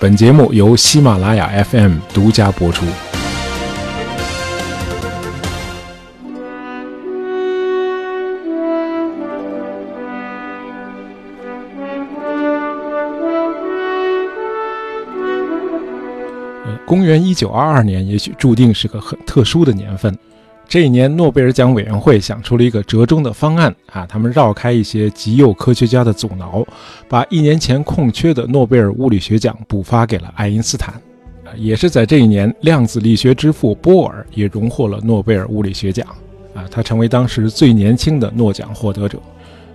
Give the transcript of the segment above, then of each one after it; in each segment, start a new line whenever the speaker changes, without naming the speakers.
本节目由喜马拉雅 FM 独家播出。公元一九二二年，也许注定是个很特殊的年份。这一年，诺贝尔奖委员会想出了一个折中的方案啊，他们绕开一些极右科学家的阻挠，把一年前空缺的诺贝尔物理学奖补发给了爱因斯坦。啊，也是在这一年，量子力学之父波尔也荣获了诺贝尔物理学奖。啊，他成为当时最年轻的诺奖获得者。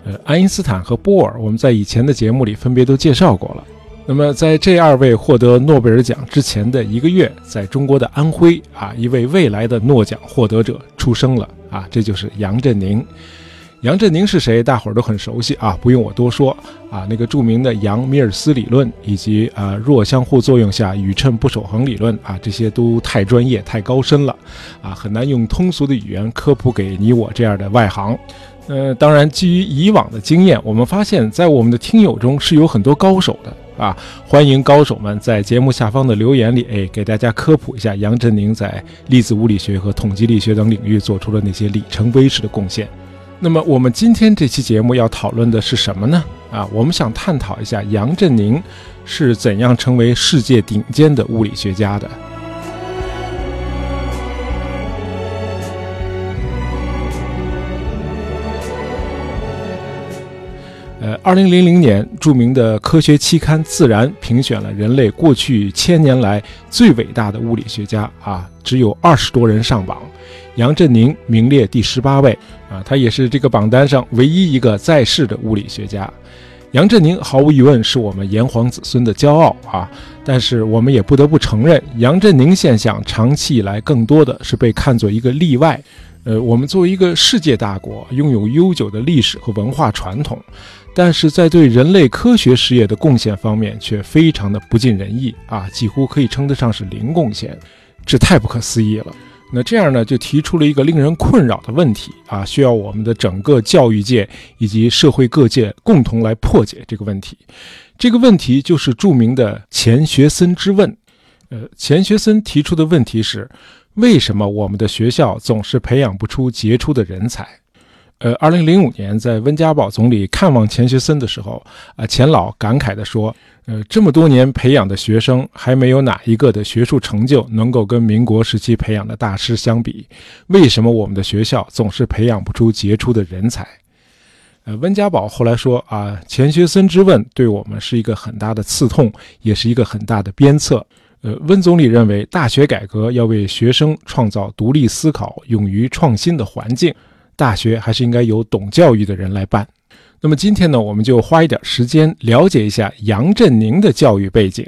呃，爱因斯坦和波尔，我们在以前的节目里分别都介绍过了。那么，在这二位获得诺贝尔奖之前的一个月，在中国的安徽啊，一位未来的诺奖获得者出生了啊，这就是杨振宁。杨振宁是谁？大伙儿都很熟悉啊，不用我多说啊。那个著名的杨米尔斯理论，以及啊弱相互作用下宇称不守恒理论啊，这些都太专业、太高深了啊，很难用通俗的语言科普给你我这样的外行。呃，当然，基于以往的经验，我们发现，在我们的听友中是有很多高手的。啊，欢迎高手们在节目下方的留言里，哎，给大家科普一下杨振宁在粒子物理学和统计力学等领域做出了那些里程碑式的贡献。那么，我们今天这期节目要讨论的是什么呢？啊，我们想探讨一下杨振宁是怎样成为世界顶尖的物理学家的。二零零零年，著名的科学期刊《自然》评选了人类过去千年来最伟大的物理学家啊，只有二十多人上榜，杨振宁名列第十八位啊，他也是这个榜单上唯一一个在世的物理学家。杨振宁毫无疑问是我们炎黄子孙的骄傲啊，但是我们也不得不承认，杨振宁现象长期以来更多的是被看作一个例外。呃，我们作为一个世界大国，拥有悠久的历史和文化传统。但是在对人类科学事业的贡献方面，却非常的不尽人意啊，几乎可以称得上是零贡献，这太不可思议了。那这样呢，就提出了一个令人困扰的问题啊，需要我们的整个教育界以及社会各界共同来破解这个问题。这个问题就是著名的钱学森之问。呃，钱学森提出的问题是：为什么我们的学校总是培养不出杰出的人才？呃，二零零五年，在温家宝总理看望钱学森的时候，啊，钱老感慨地说：“呃，这么多年培养的学生，还没有哪一个的学术成就能够跟民国时期培养的大师相比。为什么我们的学校总是培养不出杰出的人才？”呃，温家宝后来说：“啊，钱学森之问对我们是一个很大的刺痛，也是一个很大的鞭策。”呃，温总理认为，大学改革要为学生创造独立思考、勇于创新的环境。大学还是应该由懂教育的人来办。那么今天呢，我们就花一点时间了解一下杨振宁的教育背景，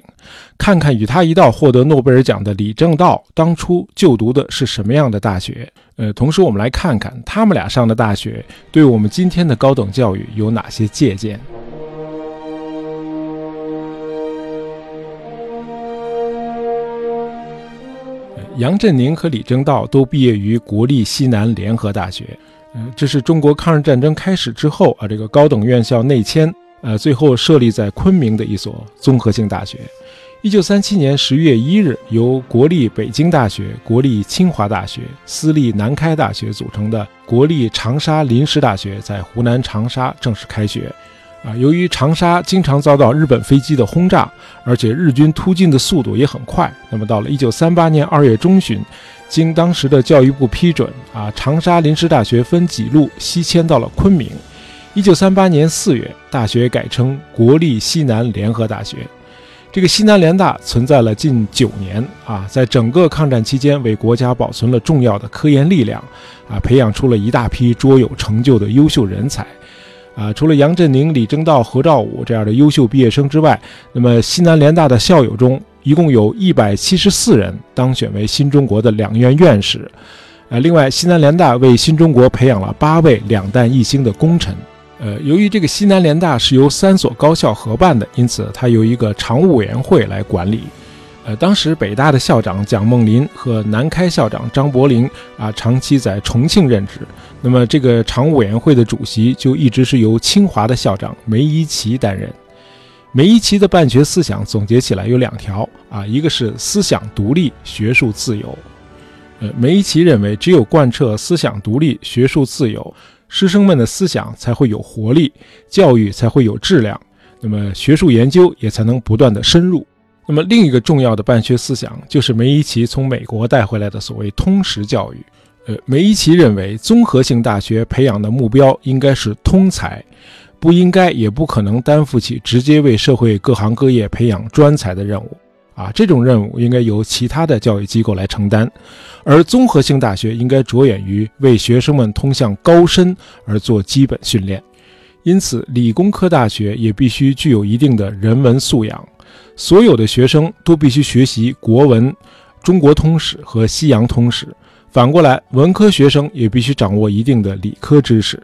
看看与他一道获得诺贝尔奖的李政道当初就读的是什么样的大学。呃，同时我们来看看他们俩上的大学对我们今天的高等教育有哪些借鉴。杨振宁和李政道都毕业于国立西南联合大学。这是中国抗日战争开始之后啊，这个高等院校内迁，呃，最后设立在昆明的一所综合性大学。一九三七年十月一日，由国立北京大学、国立清华大学、私立南开大学组成的国立长沙临时大学在湖南长沙正式开学。啊，由于长沙经常遭到日本飞机的轰炸，而且日军突进的速度也很快，那么到了一九三八年二月中旬。经当时的教育部批准，啊，长沙临时大学分几路西迁到了昆明。一九三八年四月，大学改称国立西南联合大学。这个西南联大存在了近九年，啊，在整个抗战期间为国家保存了重要的科研力量，啊，培养出了一大批卓有成就的优秀人才。啊，除了杨振宁、李政道、何兆武这样的优秀毕业生之外，那么西南联大的校友中，一共有一百七十四人当选为新中国的两院院士，呃，另外西南联大为新中国培养了八位两弹一星的功臣。呃，由于这个西南联大是由三所高校合办的，因此它由一个常务委员会来管理。呃，当时北大的校长蒋梦麟和南开校长张伯苓啊，长期在重庆任职，那么这个常务委员会的主席就一直是由清华的校长梅贻琦担任。梅贻琦的办学思想总结起来有两条啊，一个是思想独立、学术自由。呃，梅贻琦认为，只有贯彻思想独立、学术自由，师生们的思想才会有活力，教育才会有质量，那么学术研究也才能不断的深入。那么另一个重要的办学思想，就是梅贻琦从美国带回来的所谓通识教育。呃，梅贻琦认为，综合性大学培养的目标应该是通才，不应该也不可能担负起直接为社会各行各业培养专才的任务。啊，这种任务应该由其他的教育机构来承担，而综合性大学应该着眼于为学生们通向高深而做基本训练。因此，理工科大学也必须具有一定的人文素养，所有的学生都必须学习国文、中国通史和西洋通史。反过来，文科学生也必须掌握一定的理科知识。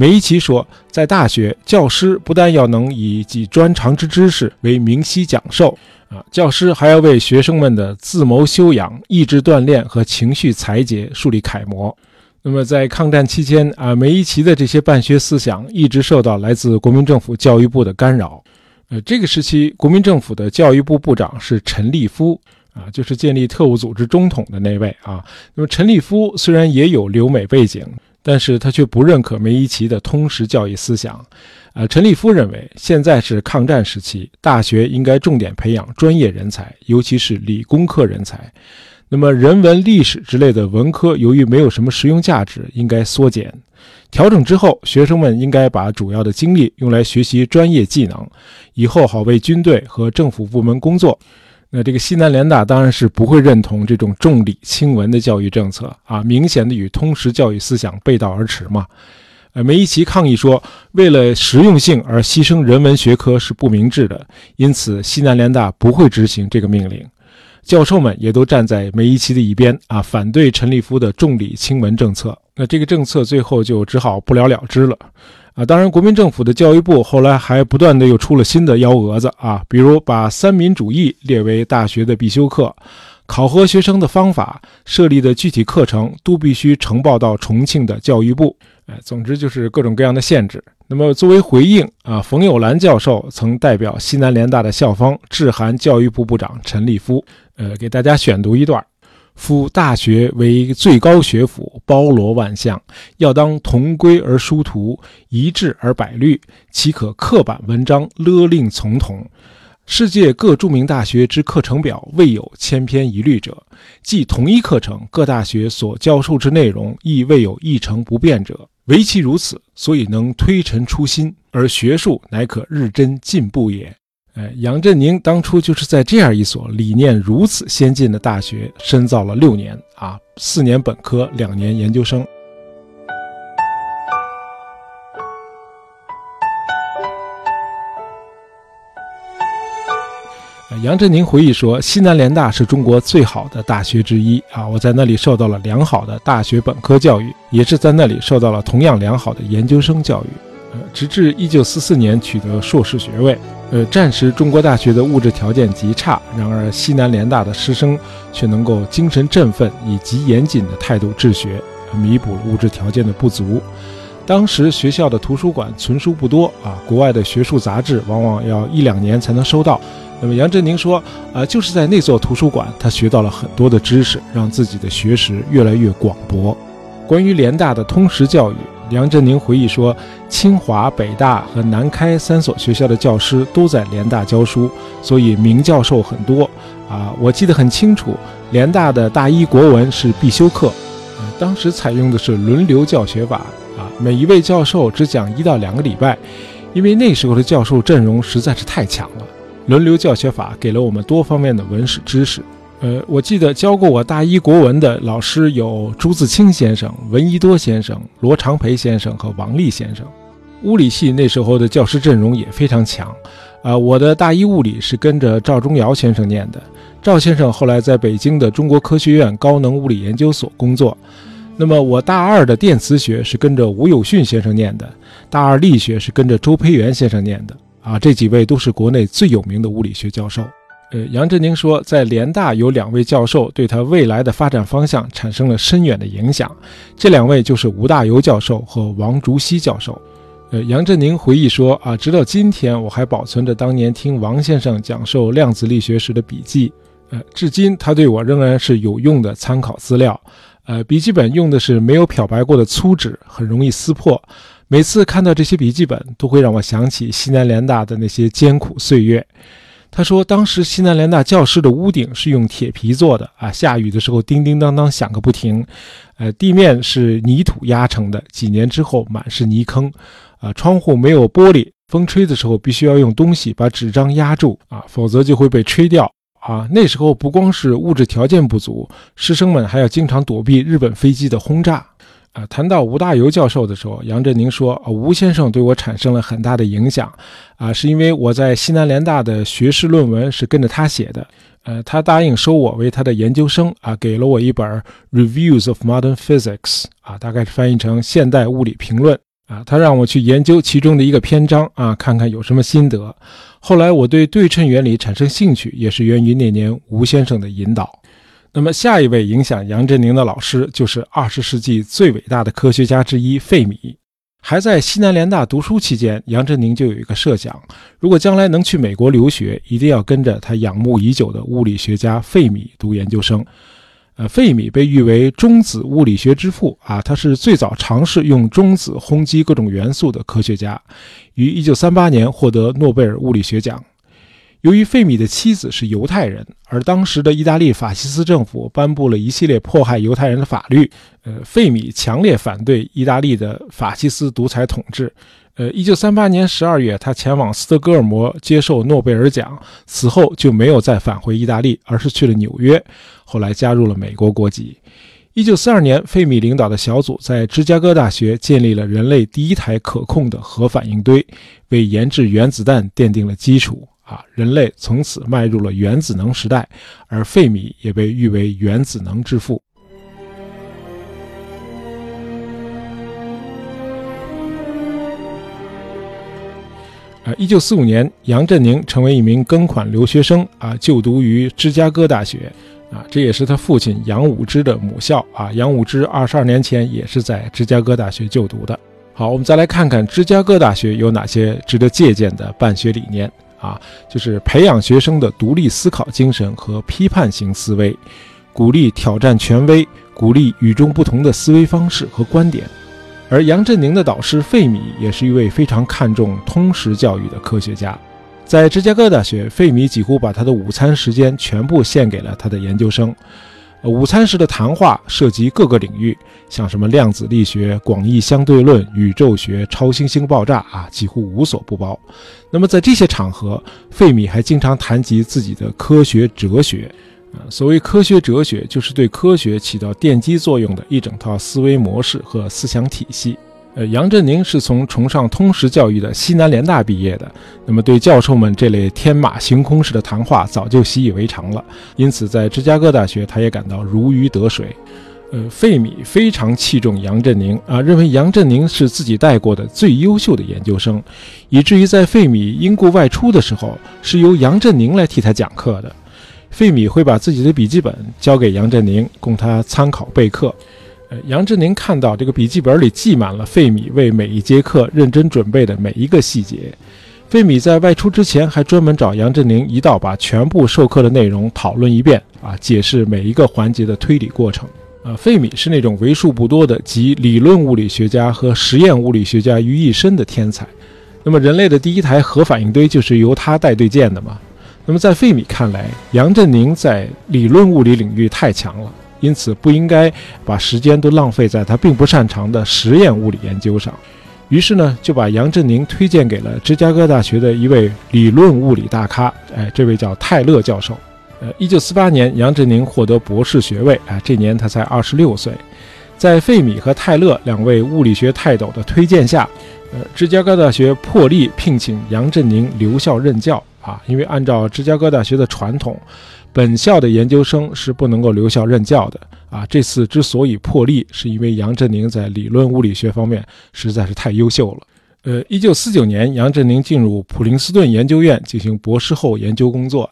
梅贻琦说，在大学，教师不但要能以己专长之知识为明晰讲授，啊，教师还要为学生们的自谋修养、意志锻炼和情绪裁节树立楷模。那么，在抗战期间，啊，梅贻琦的这些办学思想一直受到来自国民政府教育部的干扰。呃，这个时期，国民政府的教育部部长是陈立夫。啊，就是建立特务组织中统的那位啊。那么陈立夫虽然也有留美背景，但是他却不认可梅贻琦的通识教育思想。呃，陈立夫认为，现在是抗战时期，大学应该重点培养专业人才，尤其是理工科人才。那么人文、历史之类的文科，由于没有什么实用价值，应该缩减。调整之后，学生们应该把主要的精力用来学习专业技能，以后好为军队和政府部门工作。那这个西南联大当然是不会认同这种重理轻文的教育政策啊，明显的与通识教育思想背道而驰嘛。呃，梅贻琦抗议说，为了实用性而牺牲人文学科是不明智的，因此西南联大不会执行这个命令。教授们也都站在梅贻琦的一边啊，反对陈立夫的重理轻文政策。那这个政策最后就只好不了了之了。啊，当然，国民政府的教育部后来还不断的又出了新的幺蛾子啊，比如把三民主义列为大学的必修课，考核学生的方法设立的具体课程都必须呈报到重庆的教育部。哎，总之就是各种各样的限制。那么作为回应啊，冯友兰教授曾代表西南联大的校方致函教育部部长陈立夫，呃，给大家选读一段。夫大学为最高学府，包罗万象，要当同规而殊途，一致而百虑，岂可刻板文章勒令从同？世界各著名大学之课程表未有千篇一律者，即同一课程，各大学所教授之内容亦未有一成不变者。唯其如此，所以能推陈出新，而学术乃可日臻进步也。哎，杨振宁当初就是在这样一所理念如此先进的大学深造了六年啊，四年本科，两年研究生。杨振宁回忆说：“西南联大是中国最好的大学之一啊，我在那里受到了良好的大学本科教育，也是在那里受到了同样良好的研究生教育。直至一九四四年取得硕士学位。”呃，战时中国大学的物质条件极差，然而西南联大的师生却能够精神振奋，以极严谨的态度治学，弥补了物质条件的不足。当时学校的图书馆存书不多啊，国外的学术杂志往往要一两年才能收到。那么杨振宁说，啊，就是在那座图书馆，他学到了很多的知识，让自己的学识越来越广博。关于联大的通识教育。梁振宁回忆说：“清华、北大和南开三所学校的教师都在联大教书，所以名教授很多。啊，我记得很清楚，联大的大一国文是必修课，当时采用的是轮流教学法。啊，每一位教授只讲一到两个礼拜，因为那时候的教授阵容实在是太强了。轮流教学法给了我们多方面的文史知识。”呃，我记得教过我大一国文的老师有朱自清先生、闻一多先生、罗长培先生和王立先生。物理系那时候的教师阵容也非常强。啊，我的大一物理是跟着赵忠尧先生念的，赵先生后来在北京的中国科学院高能物理研究所工作。那么我大二的电磁学是跟着吴有训先生念的，大二力学是跟着周培源先生念的。啊，这几位都是国内最有名的物理学教授。呃，杨振宁说，在联大有两位教授对他未来的发展方向产生了深远的影响，这两位就是吴大猷教授和王竹溪教授。呃，杨振宁回忆说啊，直到今天我还保存着当年听王先生讲授量子力学时的笔记，呃，至今他对我仍然是有用的参考资料。呃，笔记本用的是没有漂白过的粗纸，很容易撕破。每次看到这些笔记本，都会让我想起西南联大的那些艰苦岁月。他说，当时西南联大教室的屋顶是用铁皮做的啊，下雨的时候叮叮当当响个不停。呃，地面是泥土压成的，几年之后满是泥坑。啊，窗户没有玻璃，风吹的时候必须要用东西把纸张压住啊，否则就会被吹掉啊。那时候不光是物质条件不足，师生们还要经常躲避日本飞机的轰炸。啊，谈到吴大猷教授的时候，杨振宁说：“啊，吴先生对我产生了很大的影响，啊，是因为我在西南联大的学士论文是跟着他写的，呃，他答应收我为他的研究生，啊，给了我一本《Reviews of Modern Physics》，啊，大概是翻译成《现代物理评论》。”啊，他让我去研究其中的一个篇章啊，看看有什么心得。后来我对对称原理产生兴趣，也是源于那年吴先生的引导。那么下一位影响杨振宁的老师，就是二十世纪最伟大的科学家之一费米。还在西南联大读书期间，杨振宁就有一个设想：如果将来能去美国留学，一定要跟着他仰慕已久的物理学家费米读研究生。呃，费米被誉为中子物理学之父啊，他是最早尝试用中子轰击各种元素的科学家，于1938年获得诺贝尔物理学奖。由于费米的妻子是犹太人，而当时的意大利法西斯政府颁布了一系列迫害犹太人的法律，呃，费米强烈反对意大利的法西斯独裁统治。呃，一九三八年十二月，他前往斯德哥尔摩接受诺贝尔奖，此后就没有再返回意大利，而是去了纽约，后来加入了美国国籍。一九四二年，费米领导的小组在芝加哥大学建立了人类第一台可控的核反应堆，为研制原子弹奠定了基础。啊，人类从此迈入了原子能时代，而费米也被誉为原子能之父。一九四五年，杨振宁成为一名庚款留学生啊，就读于芝加哥大学啊，这也是他父亲杨武之的母校啊。杨武之二十二年前也是在芝加哥大学就读的。好，我们再来看看芝加哥大学有哪些值得借鉴的办学理念啊，就是培养学生的独立思考精神和批判型思维，鼓励挑战权威，鼓励与众不同的思维方式和观点。而杨振宁的导师费米也是一位非常看重通识教育的科学家，在芝加哥大学，费米几乎把他的午餐时间全部献给了他的研究生。午餐时的谈话涉及各个领域，像什么量子力学、广义相对论、宇宙学、超新星爆炸啊，几乎无所不包。那么在这些场合，费米还经常谈及自己的科学哲学。啊，所谓科学哲学，就是对科学起到奠基作用的一整套思维模式和思想体系。呃，杨振宁是从崇尚通识教育的西南联大毕业的，那么对教授们这类天马行空式的谈话早就习以为常了，因此在芝加哥大学，他也感到如鱼得水。呃，费米非常器重杨振宁啊，认为杨振宁是自己带过的最优秀的研究生，以至于在费米因故外出的时候，是由杨振宁来替他讲课的。费米会把自己的笔记本交给杨振宁，供他参考备课。呃，杨振宁看到这个笔记本里记满了费米为每一节课认真准备的每一个细节。费米在外出之前还专门找杨振宁一道把全部授课的内容讨论一遍，啊，解释每一个环节的推理过程。呃，费米是那种为数不多的集理论物理学家和实验物理学家于一身的天才。那么，人类的第一台核反应堆就是由他带队建的嘛？那么在费米看来，杨振宁在理论物理领域太强了，因此不应该把时间都浪费在他并不擅长的实验物理研究上。于是呢，就把杨振宁推荐给了芝加哥大学的一位理论物理大咖，哎，这位叫泰勒教授。呃，一九四八年，杨振宁获得博士学位，啊，这年他才二十六岁。在费米和泰勒两位物理学泰斗的推荐下，呃，芝加哥大学破例聘请杨振宁留校任教。啊，因为按照芝加哥大学的传统，本校的研究生是不能够留校任教的。啊，这次之所以破例，是因为杨振宁在理论物理学方面实在是太优秀了。呃，一九四九年，杨振宁进入普林斯顿研究院进行博士后研究工作。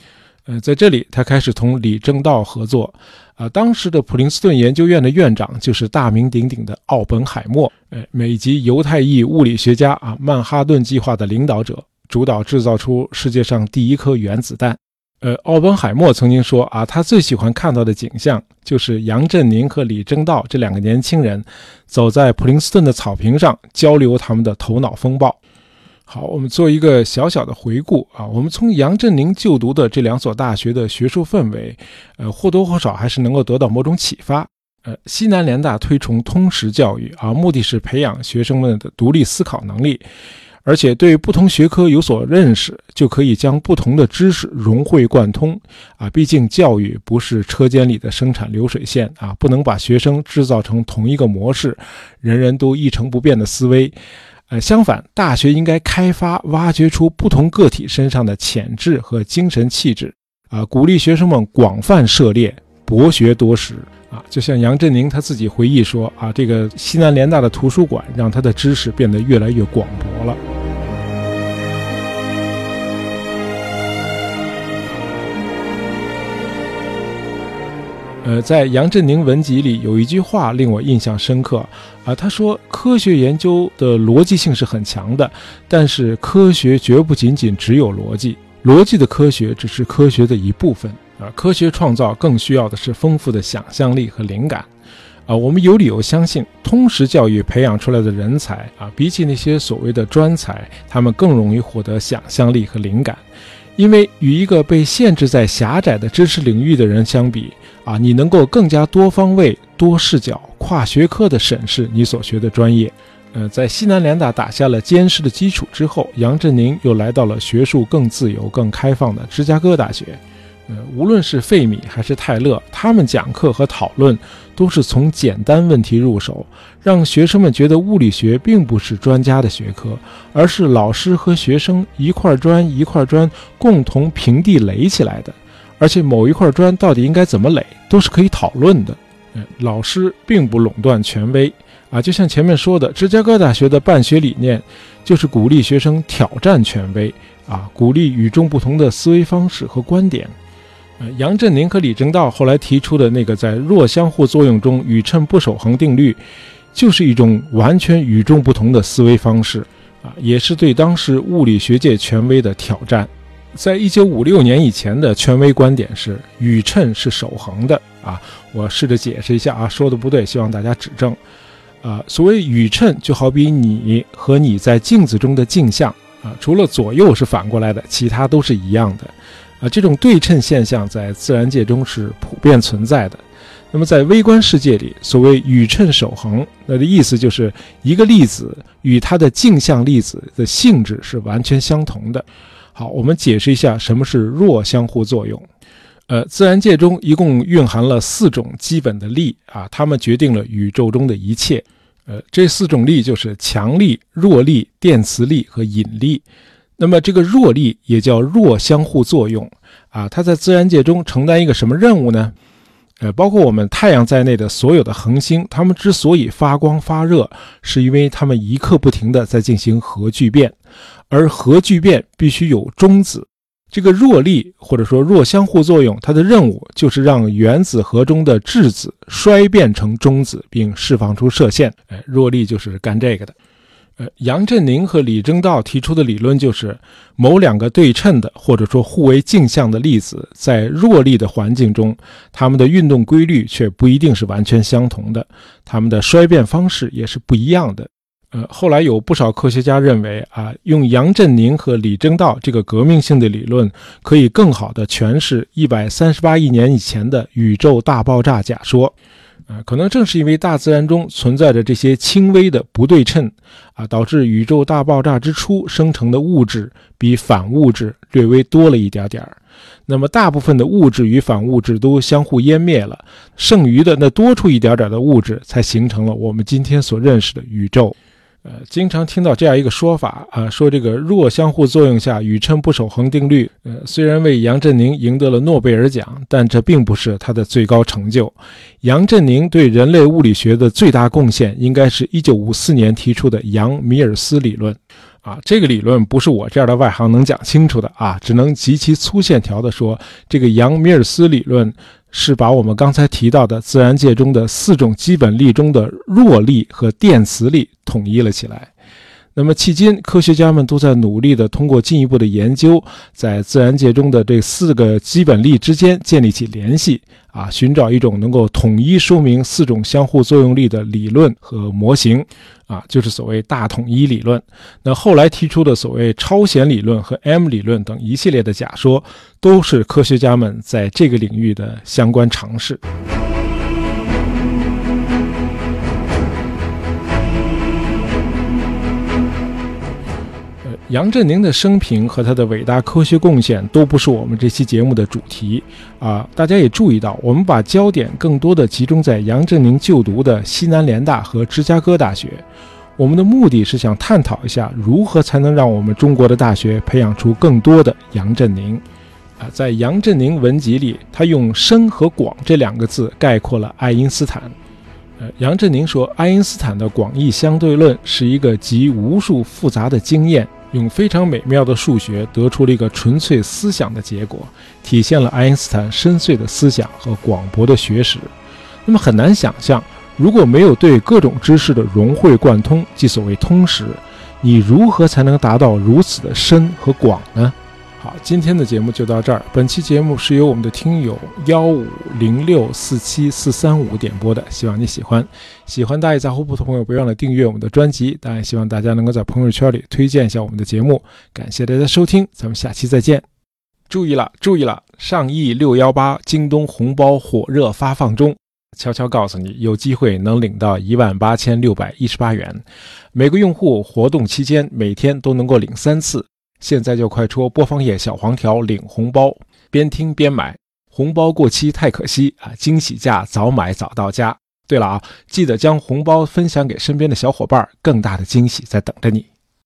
呃，在这里他开始同李政道合作。啊，当时的普林斯顿研究院的院长就是大名鼎鼎的奥本海默，呃，美籍犹太裔物理学家啊，曼哈顿计划的领导者，主导制造出世界上第一颗原子弹。呃，奥本海默曾经说啊，他最喜欢看到的景象就是杨振宁和李政道这两个年轻人走在普林斯顿的草坪上交流他们的头脑风暴。好，我们做一个小小的回顾啊。我们从杨振宁就读的这两所大学的学术氛围，呃，或多或少还是能够得到某种启发。呃，西南联大推崇通识教育啊，目的是培养学生们的独立思考能力，而且对不同学科有所认识，就可以将不同的知识融会贯通啊。毕竟教育不是车间里的生产流水线啊，不能把学生制造成同一个模式，人人都一成不变的思维。呃，相反，大学应该开发、挖掘出不同个体身上的潜质和精神气质，啊，鼓励学生们广泛涉猎、博学多识，啊，就像杨振宁他自己回忆说，啊，这个西南联大的图书馆让他的知识变得越来越广博了。呃，在杨振宁文集里有一句话令我印象深刻啊，他说：“科学研究的逻辑性是很强的，但是科学绝不仅仅只有逻辑，逻辑的科学只是科学的一部分啊。科学创造更需要的是丰富的想象力和灵感啊。我们有理由相信，通识教育培养出来的人才啊，比起那些所谓的专才，他们更容易获得想象力和灵感。”因为与一个被限制在狭窄的知识领域的人相比，啊，你能够更加多方位、多视角、跨学科的审视你所学的专业。呃，在西南联大打下了坚实的基础之后，杨振宁又来到了学术更自由、更开放的芝加哥大学。呃，无论是费米还是泰勒，他们讲课和讨论都是从简单问题入手，让学生们觉得物理学并不是专家的学科，而是老师和学生一块砖一块砖共同平地垒起来的。而且某一块砖到底应该怎么垒，都是可以讨论的。嗯，老师并不垄断权威啊，就像前面说的，芝加哥大学的办学理念就是鼓励学生挑战权威啊，鼓励与众不同的思维方式和观点。呃，杨振宁和李政道后来提出的那个在弱相互作用中宇称不守恒定律，就是一种完全与众不同的思维方式啊，也是对当时物理学界权威的挑战。在一九五六年以前的权威观点是宇称是守恒的啊，我试着解释一下啊，说的不对，希望大家指正。啊，所谓宇称就好比你和你在镜子中的镜像啊，除了左右是反过来的，其他都是一样的。啊，这种对称现象在自然界中是普遍存在的。那么在微观世界里，所谓宇称守恒，那的意思就是一个粒子与它的镜像粒子的性质是完全相同的。好，我们解释一下什么是弱相互作用。呃，自然界中一共蕴含了四种基本的力啊，它们决定了宇宙中的一切。呃，这四种力就是强力、弱力、电磁力和引力。那么这个弱力也叫弱相互作用啊，它在自然界中承担一个什么任务呢？呃，包括我们太阳在内的所有的恒星，它们之所以发光发热，是因为它们一刻不停地在进行核聚变，而核聚变必须有中子。这个弱力或者说弱相互作用，它的任务就是让原子核中的质子衰变成中子，并释放出射线。哎，弱力就是干这个的。呃，杨振宁和李政道提出的理论就是，某两个对称的或者说互为镜像的粒子，在弱力的环境中，它们的运动规律却不一定是完全相同的，它们的衰变方式也是不一样的。呃，后来有不少科学家认为，啊，用杨振宁和李政道这个革命性的理论，可以更好地诠释一百三十八亿年以前的宇宙大爆炸假说。啊，可能正是因为大自然中存在着这些轻微的不对称，啊，导致宇宙大爆炸之初生成的物质比反物质略微多了一点点儿。那么，大部分的物质与反物质都相互湮灭了，剩余的那多出一点点的物质，才形成了我们今天所认识的宇宙。呃，经常听到这样一个说法啊，说这个弱相互作用下宇称不守恒定律。呃，虽然为杨振宁赢得了诺贝尔奖，但这并不是他的最高成就。杨振宁对人类物理学的最大贡献，应该是一九五四年提出的杨米尔斯理论。啊，这个理论不是我这样的外行能讲清楚的啊，只能极其粗线条的说，这个杨米尔斯理论是把我们刚才提到的自然界中的四种基本力中的弱力和电磁力统一了起来。那么，迄今科学家们都在努力地通过进一步的研究，在自然界中的这四个基本力之间建立起联系，啊，寻找一种能够统一说明四种相互作用力的理论和模型，啊，就是所谓大统一理论。那后来提出的所谓超弦理论和 M 理论等一系列的假说，都是科学家们在这个领域的相关尝试。杨振宁的生平和他的伟大科学贡献都不是我们这期节目的主题啊！大家也注意到，我们把焦点更多的集中在杨振宁就读的西南联大和芝加哥大学。我们的目的是想探讨一下，如何才能让我们中国的大学培养出更多的杨振宁。啊，在杨振宁文集里，他用“深”和“广”这两个字概括了爱因斯坦。呃，杨振宁说，爱因斯坦的广义相对论是一个集无数复杂的经验。用非常美妙的数学得出了一个纯粹思想的结果，体现了爱因斯坦深邃的思想和广博的学识。那么很难想象，如果没有对各种知识的融会贯通，即所谓通识，你如何才能达到如此的深和广呢？好，今天的节目就到这儿。本期节目是由我们的听友幺五零六四七四三五点播的，希望你喜欢。喜欢大爷杂货铺的朋友，别忘了订阅我们的专辑。当然，希望大家能够在朋友圈里推荐一下我们的节目。感谢大家收听，咱们下期再见。注意了，注意了，上亿六幺八京东红包火热发放中，悄悄告诉你，有机会能领到一万八千六百一十八元。每个用户活动期间，每天都能够领三次。现在就快戳播放页小黄条领红包，边听边买，红包过期太可惜啊！惊喜价早买早到家。对了啊，记得将红包分享给身边的小伙伴，更大的惊喜在等着你。